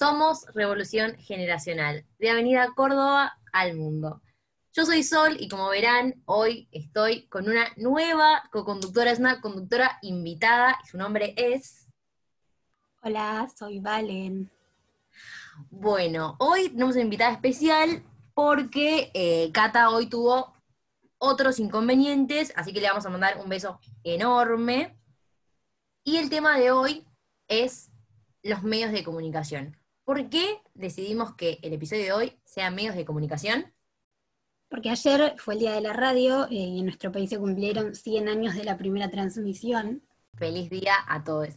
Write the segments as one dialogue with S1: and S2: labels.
S1: Somos Revolución Generacional, de Avenida Córdoba al mundo. Yo soy Sol y como verán, hoy estoy con una nueva co-conductora, es una conductora invitada y su nombre es...
S2: Hola, soy Valen.
S1: Bueno, hoy tenemos una invitada especial porque eh, Cata hoy tuvo otros inconvenientes, así que le vamos a mandar un beso enorme. Y el tema de hoy es los medios de comunicación. ¿Por qué decidimos que el episodio de hoy sea medios de comunicación?
S2: Porque ayer fue el Día de la Radio eh, y en nuestro país se cumplieron 100 años de la primera transmisión.
S1: Feliz día a todos.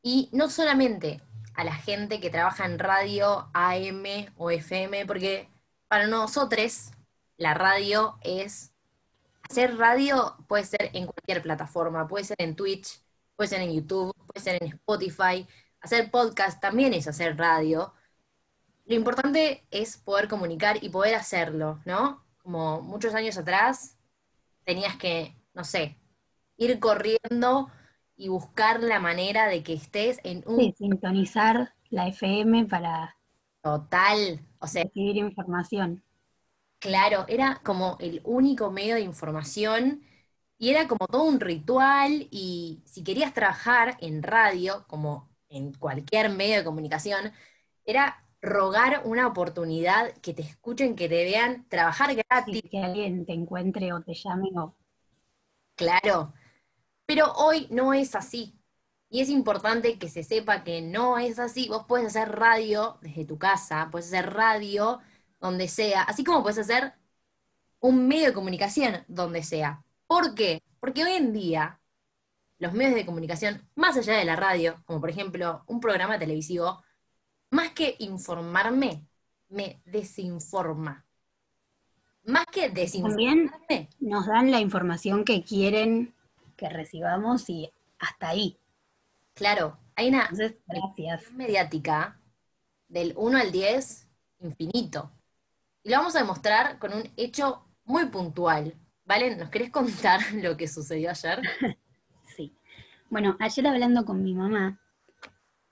S1: Y no solamente a la gente que trabaja en radio AM o FM, porque para nosotros la radio es... Hacer radio puede ser en cualquier plataforma, puede ser en Twitch, puede ser en YouTube, puede ser en Spotify. Hacer podcast también es hacer radio. Lo importante es poder comunicar y poder hacerlo, ¿no? Como muchos años atrás tenías que, no sé, ir corriendo y buscar la manera de que estés en un...
S2: Sí, sintonizar la FM para...
S1: Total, o sea...
S2: Recibir información.
S1: Claro, era como el único medio de información y era como todo un ritual y si querías trabajar en radio, como en cualquier medio de comunicación, era rogar una oportunidad, que te escuchen, que te vean, trabajar gratis.
S2: que alguien te encuentre o te llame o...
S1: Claro, pero hoy no es así. Y es importante que se sepa que no es así. Vos puedes hacer radio desde tu casa, puedes hacer radio donde sea, así como puedes hacer un medio de comunicación donde sea. ¿Por qué? Porque hoy en día los medios de comunicación, más allá de la radio, como por ejemplo un programa televisivo, más que informarme, me desinforma. Más que desinformarme.
S2: También nos dan la información que quieren que recibamos y hasta ahí.
S1: Claro, hay una
S2: gracias.
S1: mediática del 1 al 10 infinito. Y lo vamos a demostrar con un hecho muy puntual. Valen, ¿nos querés contar lo que sucedió ayer?
S2: Bueno, ayer hablando con mi mamá,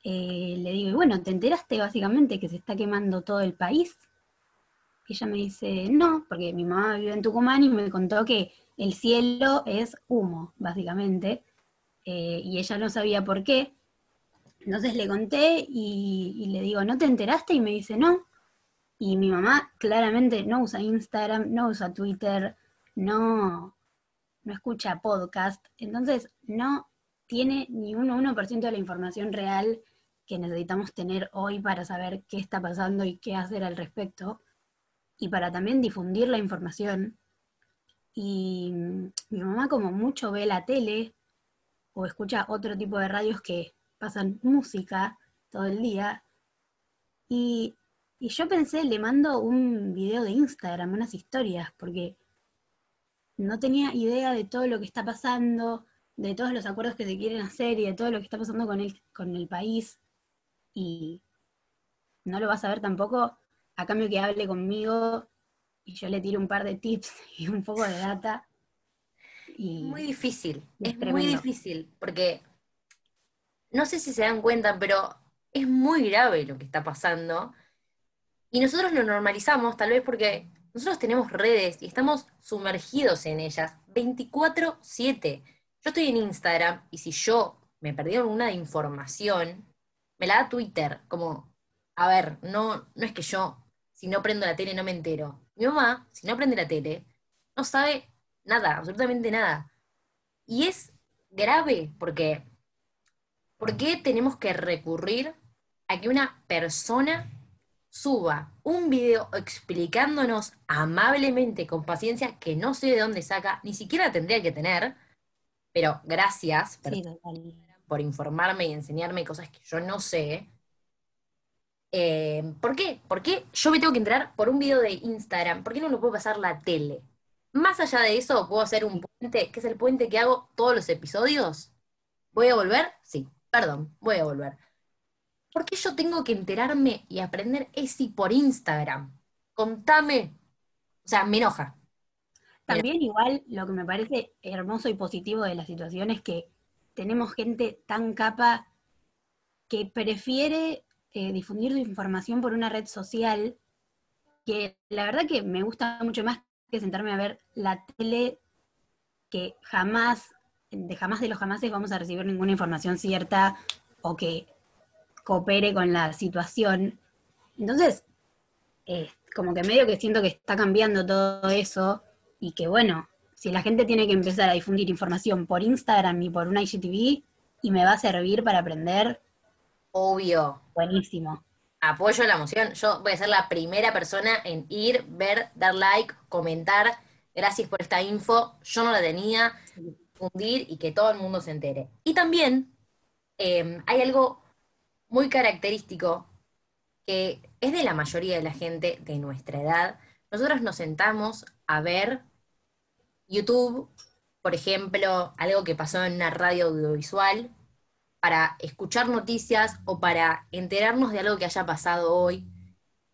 S2: eh, le digo, bueno, ¿te enteraste básicamente que se está quemando todo el país? Y ella me dice, no, porque mi mamá vive en Tucumán y me contó que el cielo es humo, básicamente, eh, y ella no sabía por qué. Entonces le conté y, y le digo, ¿no te enteraste? Y me dice, no. Y mi mamá claramente no usa Instagram, no usa Twitter, no, no escucha podcast, entonces no tiene ni un 1% de la información real que necesitamos tener hoy para saber qué está pasando y qué hacer al respecto, y para también difundir la información. Y mi mamá como mucho ve la tele o escucha otro tipo de radios que pasan música todo el día, y, y yo pensé, le mando un video de Instagram, unas historias, porque no tenía idea de todo lo que está pasando, de todos los acuerdos que se quieren hacer y de todo lo que está pasando con el, con el país. Y no lo vas a ver tampoco a cambio que hable conmigo y yo le tiro un par de tips y un poco de data. Y
S1: muy difícil, es, muy difícil, porque no sé si se dan cuenta, pero es muy grave lo que está pasando. Y nosotros lo normalizamos, tal vez porque nosotros tenemos redes y estamos sumergidos en ellas 24/7. Yo estoy en Instagram y si yo me perdí alguna información, me la da Twitter, como, a ver, no, no es que yo, si no prendo la tele, no me entero. Mi mamá, si no prende la tele, no sabe nada, absolutamente nada. Y es grave porque, ¿por qué tenemos que recurrir a que una persona suba un video explicándonos amablemente, con paciencia, que no sé de dónde saca, ni siquiera tendría que tener, pero gracias por informarme y enseñarme cosas que yo no sé. Eh, ¿Por qué? ¿Por qué yo me tengo que enterar por un video de Instagram? ¿Por qué no lo puedo pasar la tele? Más allá de eso, puedo hacer un puente, que es el puente que hago todos los episodios. ¿Voy a volver? Sí, perdón, voy a volver ¿Por qué yo tengo que enterarme y aprender ese por Instagram? Contame. O sea, me enoja.
S2: También igual lo que me parece hermoso y positivo de la situación es que tenemos gente tan capa que prefiere eh, difundir tu información por una red social que la verdad que me gusta mucho más que sentarme a ver la tele que jamás, de jamás de los jamases vamos a recibir ninguna información cierta o que coopere con la situación. Entonces, como que medio que siento que está cambiando todo eso y que bueno, si la gente tiene que empezar a difundir información por Instagram y por un IGTV y me va a servir para aprender.
S1: Obvio.
S2: Buenísimo.
S1: Apoyo la moción. Yo voy a ser la primera persona en ir, ver, dar like, comentar. Gracias por esta info. Yo no la tenía. Difundir y que todo el mundo se entere. Y también em, hay algo muy característico que es de la mayoría de la gente de nuestra edad. Nosotros nos sentamos a ver YouTube, por ejemplo, algo que pasó en una radio audiovisual, para escuchar noticias o para enterarnos de algo que haya pasado hoy.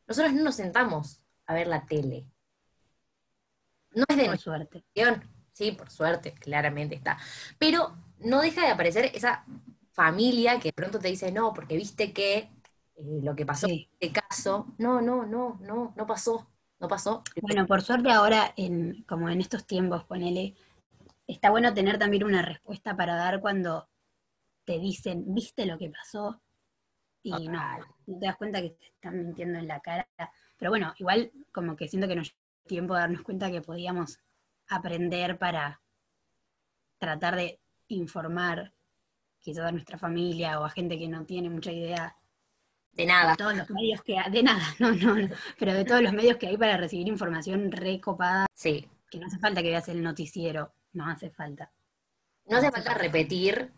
S1: Nosotros no nos sentamos a ver la tele. No es de nuestra suerte. Sí, por suerte, claramente está. Pero no deja de aparecer esa familia que de pronto te dice, no, porque viste que eh, lo que pasó en este caso, no, no, no, no, no pasó, no pasó.
S2: Bueno, por suerte ahora, en, como en estos tiempos, ponele, está bueno tener también una respuesta para dar cuando te dicen, ¿viste lo que pasó? Y no, no te das cuenta que te están mintiendo en la cara. Pero bueno, igual como que siento que nos dio tiempo de darnos cuenta que podíamos aprender para tratar de informar quizás a nuestra familia o a gente que no tiene mucha idea
S1: de nada.
S2: De todos los medios que de nada, no, no, no, pero de todos los medios que hay para recibir información recopada.
S1: Sí.
S2: Que no hace falta que veas el noticiero, no hace falta.
S1: No hace falta repetir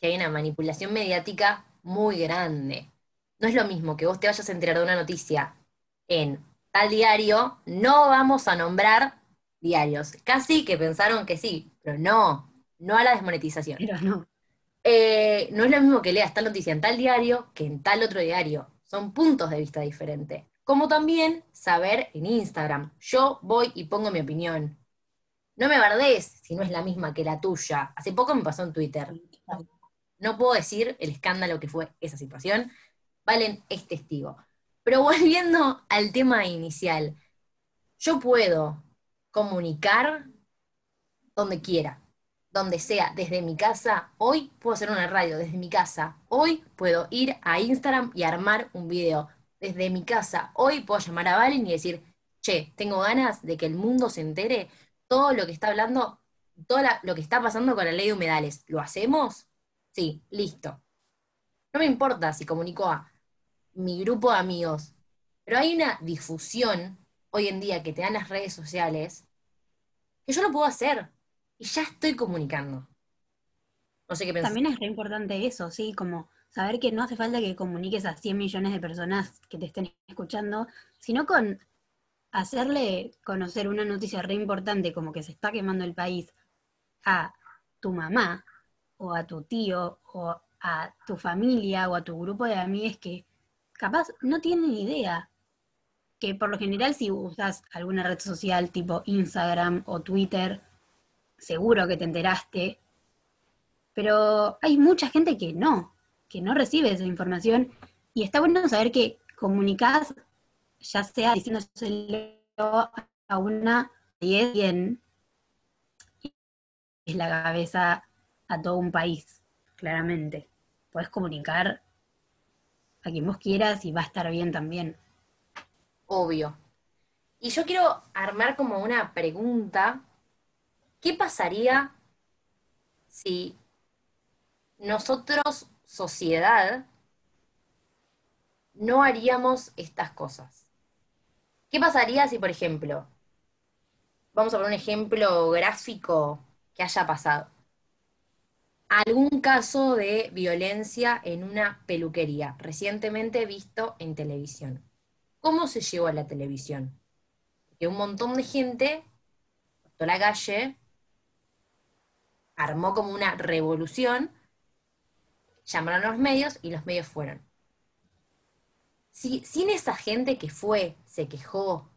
S1: que hay una manipulación mediática muy grande. No es lo mismo que vos te vayas a enterar de una noticia en tal diario, no vamos a nombrar diarios. Casi que pensaron que sí, pero no, no a la desmonetización.
S2: Pero no.
S1: Eh, no es lo mismo que leas tal noticia en tal diario que en tal otro diario. Son puntos de vista diferentes. Como también saber en Instagram. Yo voy y pongo mi opinión. No me bardees si no es la misma que la tuya. Hace poco me pasó en Twitter. No puedo decir el escándalo que fue esa situación. Valen es testigo. Pero volviendo al tema inicial, yo puedo comunicar donde quiera donde sea, desde mi casa, hoy puedo hacer una radio, desde mi casa, hoy puedo ir a Instagram y armar un video, desde mi casa, hoy puedo llamar a Valen y decir, che, tengo ganas de que el mundo se entere todo lo que está hablando, todo lo que está pasando con la ley de humedales. ¿Lo hacemos? Sí, listo. No me importa si comunico a mi grupo de amigos, pero hay una difusión hoy en día que te dan las redes sociales que yo lo puedo hacer y ya estoy comunicando.
S2: No sé qué pensar. También es re importante eso, sí, como saber que no hace falta que comuniques a 100 millones de personas que te estén escuchando, sino con hacerle conocer una noticia re importante como que se está quemando el país a tu mamá o a tu tío o a tu familia o a tu grupo de amigos que capaz no tienen idea. Que por lo general si usas alguna red social tipo Instagram o Twitter, seguro que te enteraste, pero hay mucha gente que no, que no recibe esa información y está bueno saber que comunicás, ya sea diciéndoselo a una y bien, es la cabeza a todo un país, claramente. Puedes comunicar a quien vos quieras y va a estar bien también.
S1: Obvio. Y yo quiero armar como una pregunta ¿Qué pasaría si nosotros, sociedad, no haríamos estas cosas? ¿Qué pasaría si, por ejemplo, vamos a poner un ejemplo gráfico que haya pasado? Algún caso de violencia en una peluquería, recientemente visto en televisión. ¿Cómo se llevó a la televisión? Que un montón de gente, toda la calle, armó como una revolución, llamaron a los medios y los medios fueron. Si, sin esa gente que fue, se quejó,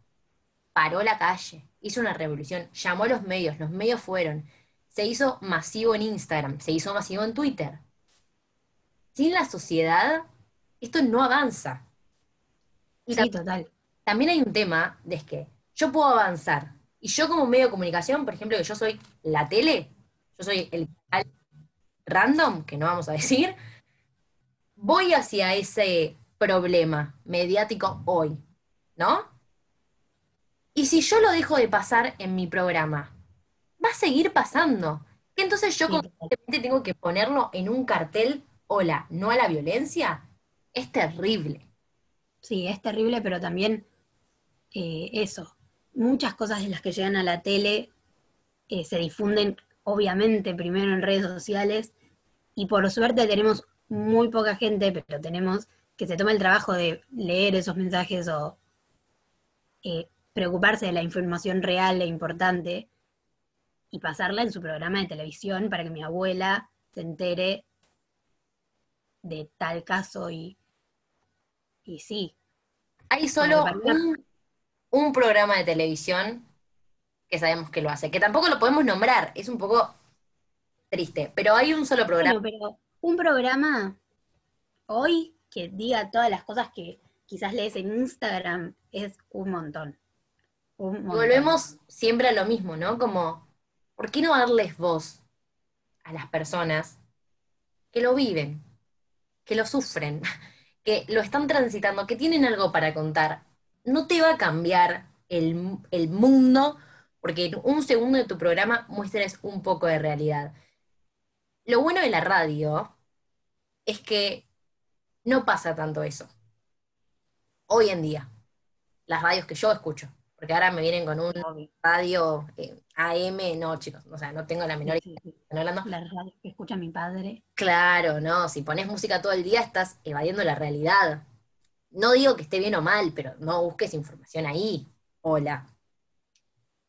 S1: paró la calle, hizo una revolución, llamó a los medios, los medios fueron, se hizo masivo en Instagram, se hizo masivo en Twitter. Sin la sociedad, esto no avanza.
S2: Y sí, total.
S1: También hay un tema de que yo puedo avanzar. Y yo como medio de comunicación, por ejemplo, que yo soy la tele, yo soy el random, que no vamos a decir, voy hacia ese problema mediático hoy, ¿no? Y si yo lo dejo de pasar en mi programa, va a seguir pasando. Entonces yo constantemente tengo que ponerlo en un cartel, hola, no a la violencia, es terrible.
S2: Sí, es terrible, pero también eh, eso, muchas cosas de las que llegan a la tele eh, se difunden obviamente primero en redes sociales y por suerte tenemos muy poca gente, pero tenemos que se toma el trabajo de leer esos mensajes o eh, preocuparse de la información real e importante y pasarla en su programa de televisión para que mi abuela se entere de tal caso y, y sí.
S1: Hay solo un, programa de televisión que sabemos que lo hace, que tampoco lo podemos nombrar, es un poco triste, pero hay un solo programa.
S2: pero un programa hoy que diga todas las cosas que quizás lees en Instagram es un montón.
S1: Volvemos siempre a lo mismo, ¿no? Como, ¿por qué no darles voz a las personas que lo viven, que lo sufren, que lo están transitando, que tienen algo para contar? No te va a cambiar el, el mundo porque en un segundo de tu programa muestres un poco de realidad. Lo bueno de la radio es que no pasa tanto eso. Hoy en día, las radios que yo escucho, porque ahora me vienen con un radio eh, AM, no chicos, o sea, no tengo la menor idea.
S2: hablando. La radio que escucha mi padre.
S1: Claro, no, si pones música todo el día estás evadiendo la realidad. No digo que esté bien o mal, pero no busques información ahí. Hola.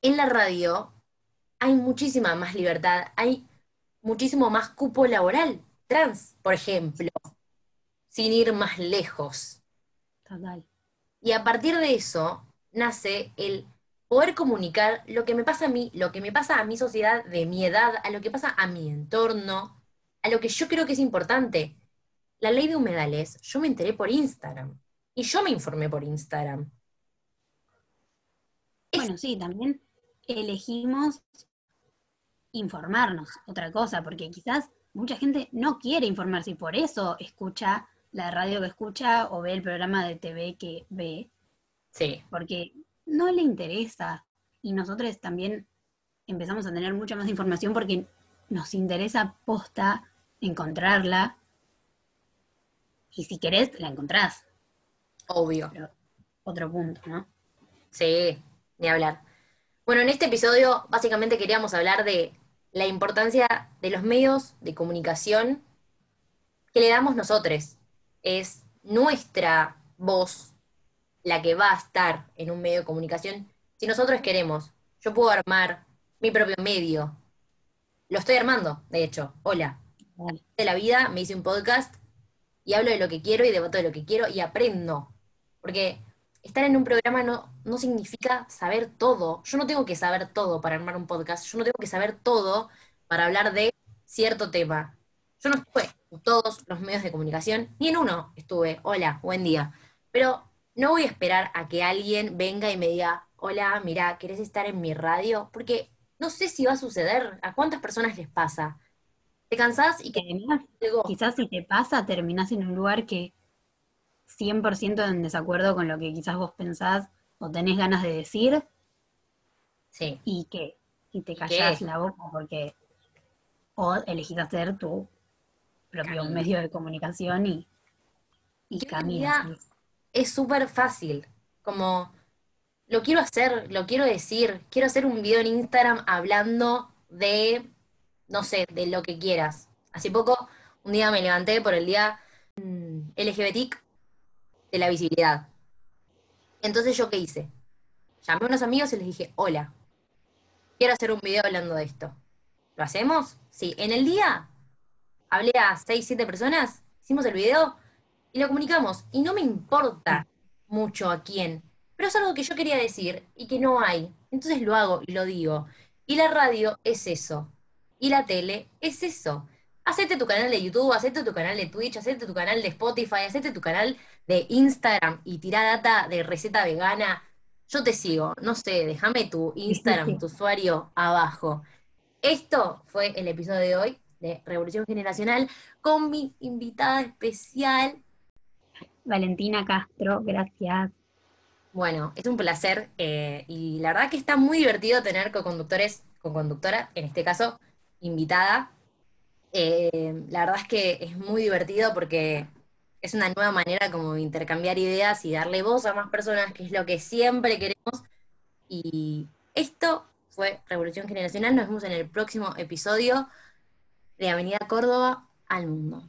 S1: En la radio hay muchísima más libertad, hay muchísimo más cupo laboral trans, por ejemplo, sin ir más lejos.
S2: Total.
S1: Y a partir de eso nace el poder comunicar lo que me pasa a mí, lo que me pasa a mi sociedad de mi edad, a lo que pasa a mi entorno, a lo que yo creo que es importante. La ley de humedales, yo me enteré por Instagram y yo me informé por Instagram.
S2: Bueno, sí, también elegimos informarnos, otra cosa, porque quizás mucha gente no quiere informarse y por eso escucha la radio que escucha o ve el programa de TV que ve.
S1: Sí.
S2: Porque no le interesa. Y nosotros también empezamos a tener mucha más información porque nos interesa posta encontrarla. Y si querés, la encontrás.
S1: Obvio.
S2: otro punto, ¿no?
S1: Sí, ni hablar. Bueno, en este episodio básicamente queríamos hablar de la importancia de los medios de comunicación que le damos nosotros. Es nuestra voz la que va a estar en un medio de comunicación si nosotros queremos. Yo puedo armar mi propio medio. Lo estoy armando, de hecho. Hola. De la vida me hice un podcast y hablo de lo que quiero y debato de lo que quiero y aprendo. Porque estar en un programa no, no significa saber todo. Yo no tengo que saber todo para armar un podcast. Yo no tengo que saber todo para hablar de cierto tema. Yo no estuve en todos los medios de comunicación, ni en uno estuve. Hola, buen día. Pero no voy a esperar a que alguien venga y me diga, hola, mira, ¿querés estar en mi radio? Porque no sé si va a suceder. ¿A cuántas personas les pasa? Te cansás y que...
S2: Quizás si te pasa, terminás en un lugar que 100% en desacuerdo con lo que quizás vos pensás o tenés ganas de decir.
S1: Sí.
S2: Y que y te callás la boca porque o elegís hacer tu propio medio de comunicación y, y caminas.
S1: Es súper fácil, como lo quiero hacer, lo quiero decir, quiero hacer un video en Instagram hablando de, no sé, de lo que quieras. Hace poco, un día me levanté por el día mm, LGBT de la visibilidad. Entonces, ¿yo qué hice? Llamé a unos amigos y les dije, hola, quiero hacer un video hablando de esto. ¿Lo hacemos? Sí. En el día hablé a 6, 7 personas, hicimos el video y lo comunicamos. Y no me importa mucho a quién, pero es algo que yo quería decir y que no hay. Entonces lo hago y lo digo. Y la radio es eso. Y la tele es eso. hacete tu canal de YouTube, hacete tu canal de Twitch, hacete tu canal de Spotify, hacete tu canal de Instagram y tira data de receta vegana. Yo te sigo, no sé, déjame tu Instagram, tu usuario abajo. Esto fue el episodio de hoy de Revolución Generacional con mi invitada especial.
S2: Valentina Castro, gracias.
S1: Bueno, es un placer eh, y la verdad que está muy divertido tener co-conductores, co-conductora, en este caso, invitada. Eh, la verdad es que es muy divertido porque es una nueva manera como de intercambiar ideas y darle voz a más personas, que es lo que siempre queremos. Y esto fue Revolución Generacional. Nos vemos en el próximo episodio de Avenida Córdoba al Mundo.